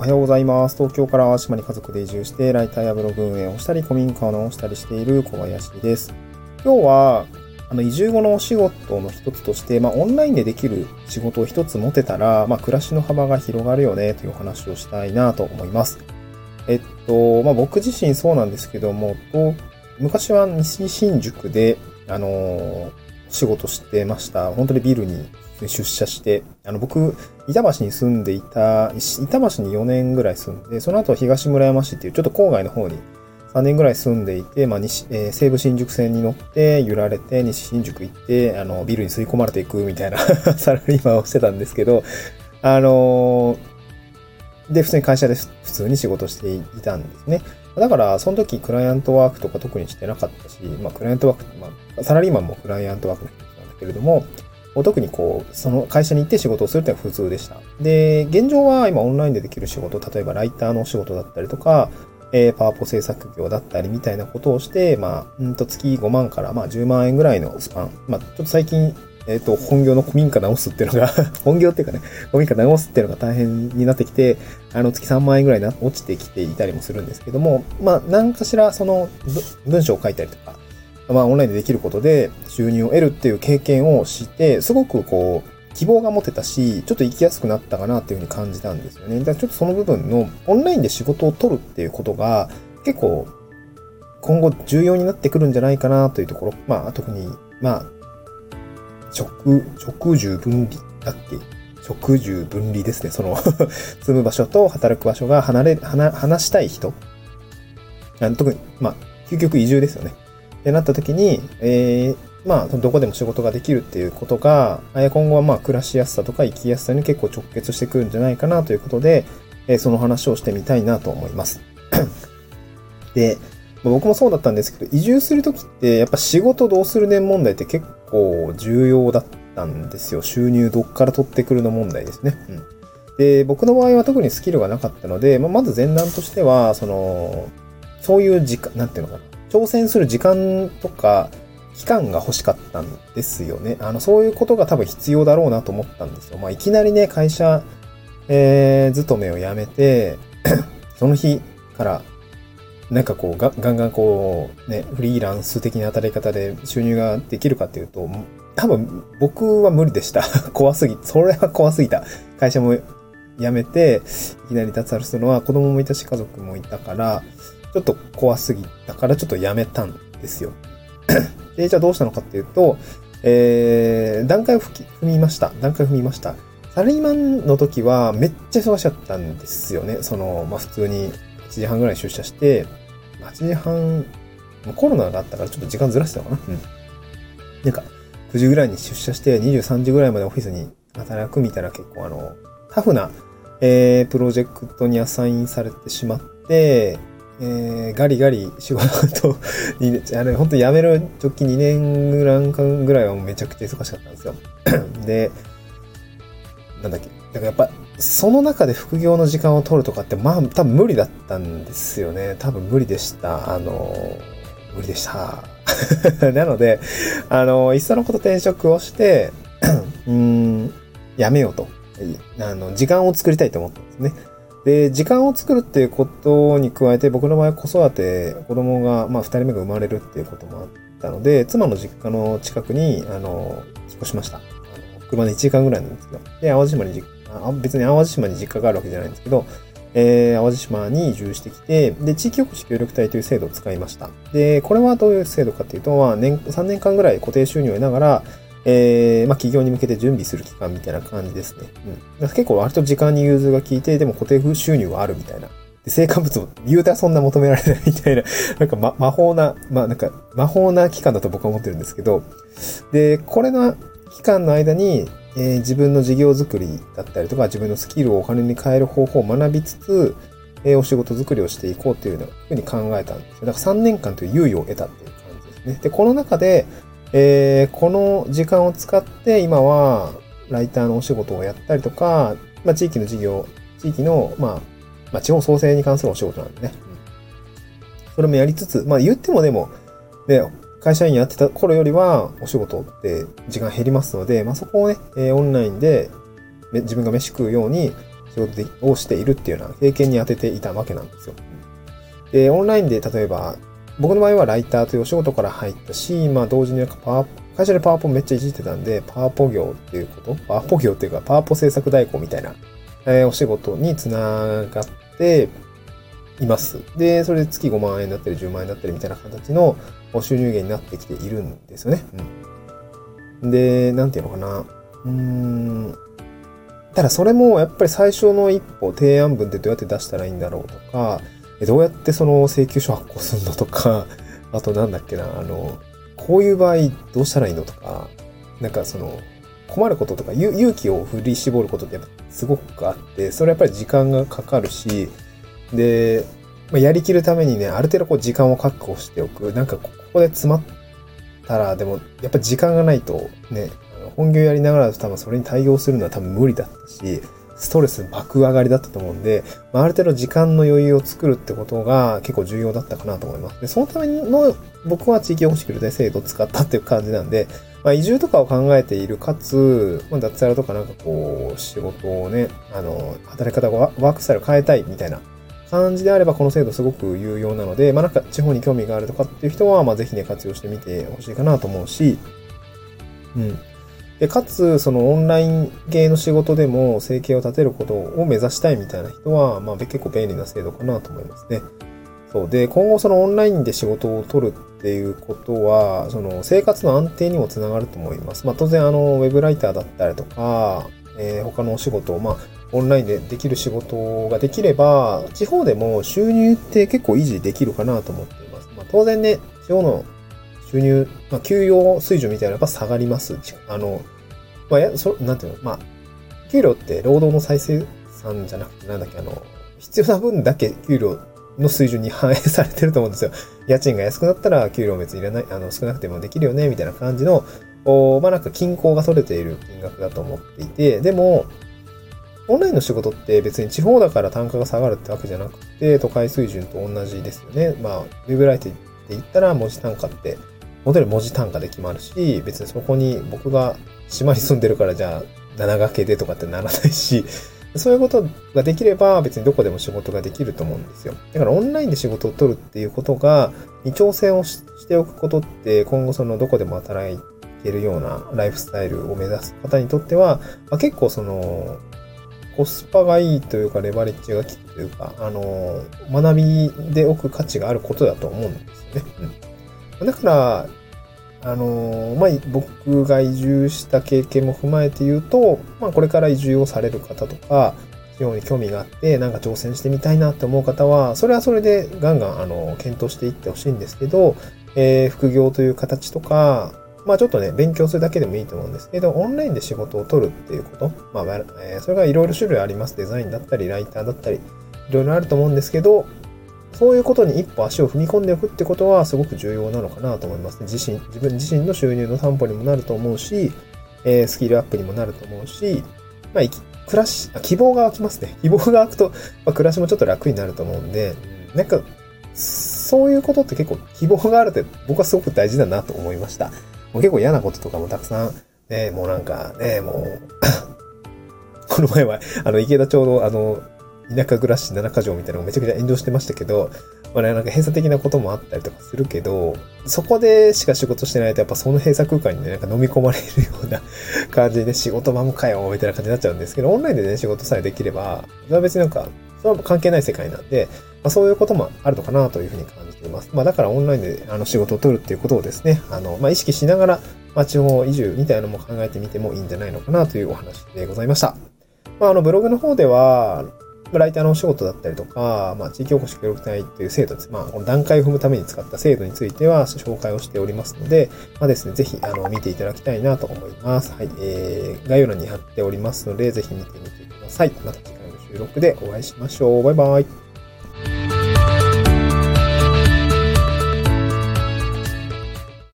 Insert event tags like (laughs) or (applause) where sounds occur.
おはようございます。東京から島に家族で移住して、ライターやブログ運営をしたり、古民家を直したりしている小林です。今日は、あの、移住後のお仕事の一つとして、まあ、オンラインでできる仕事を一つ持てたら、まあ、暮らしの幅が広がるよね、というお話をしたいなと思います。えっと、まあ、僕自身そうなんですけども、昔は西新宿で、あの仕事してました。本当にビルに出社して、あの、僕、板橋に住んでいた、板橋に4年ぐらい住んで、その後東村山市っていうちょっと郊外の方に3年ぐらい住んでいて、まあ西、えー西武新宿線に乗って揺られて西新宿行って、あの、ビルに吸い込まれていくみたいな (laughs) サラリーマンをしてたんですけど、あのーで、普通に会社で普通に仕事していたんですね。だから、その時クライアントワークとか特にしてなかったし、まあ、クライアントワーク、まあ、サラリーマンもクライアントワークの人なんだけれども、特にこう、その会社に行って仕事をするっていうのは普通でした。で、現状は今オンラインでできる仕事、例えばライターのお仕事だったりとか、えーパワポ制作業だったりみたいなことをして、まあ、うんと月5万からまあ10万円ぐらいのスパン。まあ、ちょっと最近、えっ、と、本業の古民家直すっていうのが (laughs) 本業っていうかね、古民家直すっていうのが大変になってきて、あの、月3万円ぐらいな落ちてきていたりもするんですけども、まあ、何かしらその文章を書いたりとか、まあ、オンラインでできることで収入を得るっていう経験をして、すごくこう、希望が持てたし、ちょっと生きやすくなったかなっていうふうに感じたんですよね。だからちょっとその部分のオンラインで仕事を取るっていうことが結構今後重要になってくるんじゃないかなというところ。まあ特に、まあ、職、職住分離だっけ？職住分離ですね。その (laughs) 住む場所と働く場所が離れ、離、離したい人？あの特に、まあ、究極移住ですよね。ってなった時に、えー、まあ、どこでも仕事ができるっていうことが、今後はまあ、暮らしやすさとか生きやすさに結構直結してくるんじゃないかなということで、えーその話をしてみたいなと思います。(coughs) で、僕もそうだったんですけど、移住するときって、やっぱ仕事どうするね問題って結構重要だったんですよ。収入どっから取ってくるの問題ですね。うん。で、僕の場合は特にスキルがなかったので、まあ、まず前段としては、その、そういう時間、なんていうのかな。挑戦する時間とか、期間が欲しかったんですよね。あの、そういうことが多分必要だろうなと思ったんですよ。まあ、いきなりね、会社、えー、勤めを辞めて、(clears throat) その日から、なんかこうが、ガンガンこう、ね、フリーランス的な働き方で収入ができるかっていうと、多分僕は無理でした。(laughs) 怖すぎ、それは怖すぎた。会社も辞めて、いきなり脱サラするのは子供もいたし家族もいたから、ちょっと怖すぎたからちょっと辞めたんですよ。(clears throat) で、じゃあどうしたのかっていうと、えー、段階を踏き踏みました。段階を踏みました。サラリーマンの時はめっちゃ忙しかったんですよね。その、まあ、普通に8時半ぐらいに出社して、8時半、コロナがあったからちょっと時間ずらしてたのかな。うん。なんか、9時ぐらいに出社して23時ぐらいまでオフィスに働くみたいな結構あの、タフな、えー、プロジェクトにアサインされてしまって、えー、ガリガリ仕事と、(laughs) にあれ、本当辞める直近2年ぐらいぐらいはもうめちゃくちゃ忙しかったんですよ。(clears throat) で、なんだっけ。だからやっぱ、その中で副業の時間を取るとかって、まあ、多分無理だったんですよね。多分無理でした。あの、無理でした。(laughs) なので、あの、いっそのこと転職をして、うん、やめようと。あの、時間を作りたいと思ったんですね。で、時間を作るっていうことに加えて、僕の場合は子育て、子供が、まあ、二人目が生まれるっていうこともあったので、妻の実家の近くに、あの、引っ越しました。あの車で1時間ぐらいなんですけど。で、淡路島に実あ別に淡路島に実家があるわけじゃないんですけど、えー、淡路島に移住してきて、で、地域おこし協力隊という制度を使いました。で、これはどういう制度かっていうと、まあ、年、3年間ぐらい固定収入を得ながら、えー、まあ、企業に向けて準備する期間みたいな感じですね。うん。結構割と時間に融通が効いて、でも固定収入はあるみたいな。で、成果物も言うたらそんな求められないみたいな、(laughs) なんか、ま、魔法な、まあ、なんか、魔法な期間だと僕は思ってるんですけど、で、これの期間の間に、えー自分の事業作りだったりとか、自分のスキルをお金に変える方法を学びつつ、えーお仕事作りをしていこうというふうに考えたんですよ。だから3年間という猶予を得たっていう感じですね。で、この中で、えーこの時間を使って今はライターのお仕事をやったりとか、まあ、地域の事業、地域の、まあ、まあ、地方創生に関するお仕事なんでね。うんそれもやりつつ、まあ言ってもでも、ね、会社員やってた頃よりはお仕事って時間減りますので、まあそこをね、えーオンラインで自分が飯食うように、仕事をしているっていうような経験に当てていたわけなんですよ。で、オンラインで例えば、僕の場合はライターというお仕事から入ったし、まあ同時にパワ会社でパワポめっちゃいじってたんで、パワポ業っていうこと？パワポ業っていうか、パワポ制作代行みたいな、えー、お仕事につながっています。で、それで月5万円だったり10万円だったりみたいな形の収入源になってきているんですよね。うん。で、なんていうのかな。うーん。ただそれもやっぱり最初の一歩、提案文ってどうやって出したらいいんだろうとか、どうやってその請求書発行するのとか、(laughs) あとなんだっけな、あの、こういう場合どうしたらいいのとか、なんかその、困ることとか、勇気を振り絞ることってやっぱすごくあって、それやっぱり時間がかかるし、で、まあ、やりきるためにね、ある程度こう時間を確保しておく。なんかここで詰まったら、でもやっぱ時間がないとね、本業やりながら多分それに対応するのは多分無理だったし、ストレス爆上がりだったと思うんで、まあ、ある程度時間の余裕を作るってことが結構重要だったかなと思います。で、そのための僕は地域保守協力隊制度を使ったっていう感じなんで、まあ、移住とかを考えている、かつ、まあ、脱サラとかなんかこう、仕事をね、あの、働き方をワークスタイル変えたいみたいな感じであれば、この制度すごく有用なので、まあ、なんか地方に興味があるとかっていう人は、まあ、ぜひね、活用してみてほしいかなと思うし、うん。で、かつ、そのオンライン系の仕事でも生計を立てることを目指したいみたいな人は、まあ結構便利な制度かなと思いますね。そう。で、今後そのオンラインで仕事を取るっていうことは、その生活の安定にもつながると思います。まあ当然あの、ウェブライターだったりとか、えー、他のお仕事を、まあ、オンラインでできる仕事ができれば、地方でも収入って結構維持できるかなと思っています。まあ当然ね、地方の収入、まあ、給与水準みたいなのが下がります。あの、まあ、や、そ、なんていうの、まあ、給料って労働の再生産じゃなくて、なんだっけ、あの、必要な分だけ給料の水準に反映されてると思うんですよ。家賃が安くなったら給料別にいらない、あの、少なくてもできるよね、みたいな感じの、おまあなんか均衡が取れている金額だと思っていて、でも、オンラインの仕事って別に地方だから単価が下がるってわけじゃなくて、都会水準と同じですよね。まあ、ウェブライトで言ったら文字単価って、本当に文字単価で決まるし、別にそこに僕が島に住んでるからじゃあ、7掛けでとかってならないし、そういうことができれば別にどこでも仕事ができると思うんですよ。だからオンラインで仕事を取るっていうことが、に挑戦をしておくことって今後そのどこでも働いてるようなライフスタイルを目指す方にとっては、まあ、結構そのコスパがいいというかレバレッジが効くというか、あの、学びでおく価値があることだと思うんですよね。うん。だから、あのまあ、僕が移住した経験も踏まえて言うと、まあ、これから移住をされる方とか、地方に興味があって、なんか挑戦してみたいなって思う方は、それはそれでガンガン、あの、検討していってほしいんですけど、えー、副業という形とか、まあちょっとね、勉強するだけでもいいと思うんですけど、オンラインで仕事を取るっていうこと、まあ、えー、それがいろいろ種類あります。デザインだったり、ライターだったり、いろいろあると思うんですけど、そういうことに一歩足を踏み込んでおくってことはすごく重要なのかなと思います。自身、自分自身の収入の担保にもなると思うし、えー、スキルアップにもなると思うし、まあ、暮らし、希望が湧きますね。(laughs) 希望が湧くと、まあ、暮らしもちょっと楽になると思うんで、なんか、そういうことって結構希望があるって僕はすごく大事だなと思いました。もう結構嫌なこととかもたくさん、ね、もうなんかね、もう (coughs) この前は、あの、池田ちょうど、あの、田舎暮らし7か条みたいなのがめちゃくちゃ炎上してましたけど、まあね、なんか閉鎖的なこともあったりとかするけど、そこでしか仕事してないとやっぱその閉鎖空間にね、なんか飲み込まれるような (laughs) 感じで、仕事場もかよ、みたいな感じになっちゃうんですけど、オンラインでね、仕事さえできれば、それは別になんか、それは関係ない世界なんで、まあ、そういうこともあるのかなというふうに感じています。まあだからオンラインであの仕事を取るっていうことをですね、あの、まあ意識しながら、まあ地方移住みたいなのも考えてみてもいいんじゃないのかなというお話でございました。まああのブログの方では、ライターのお仕事だったりとか、まあ、地域おこし協力隊という制度です。まあ、この段階を踏むために使った制度については紹介をしておりますので、まあですね、ぜひ、あの、見ていただきたいなと思います。はい。えー、概要欄に貼っておりますので、ぜひ見てみてください。また次回の収録でお会いしましょう。バイバイ。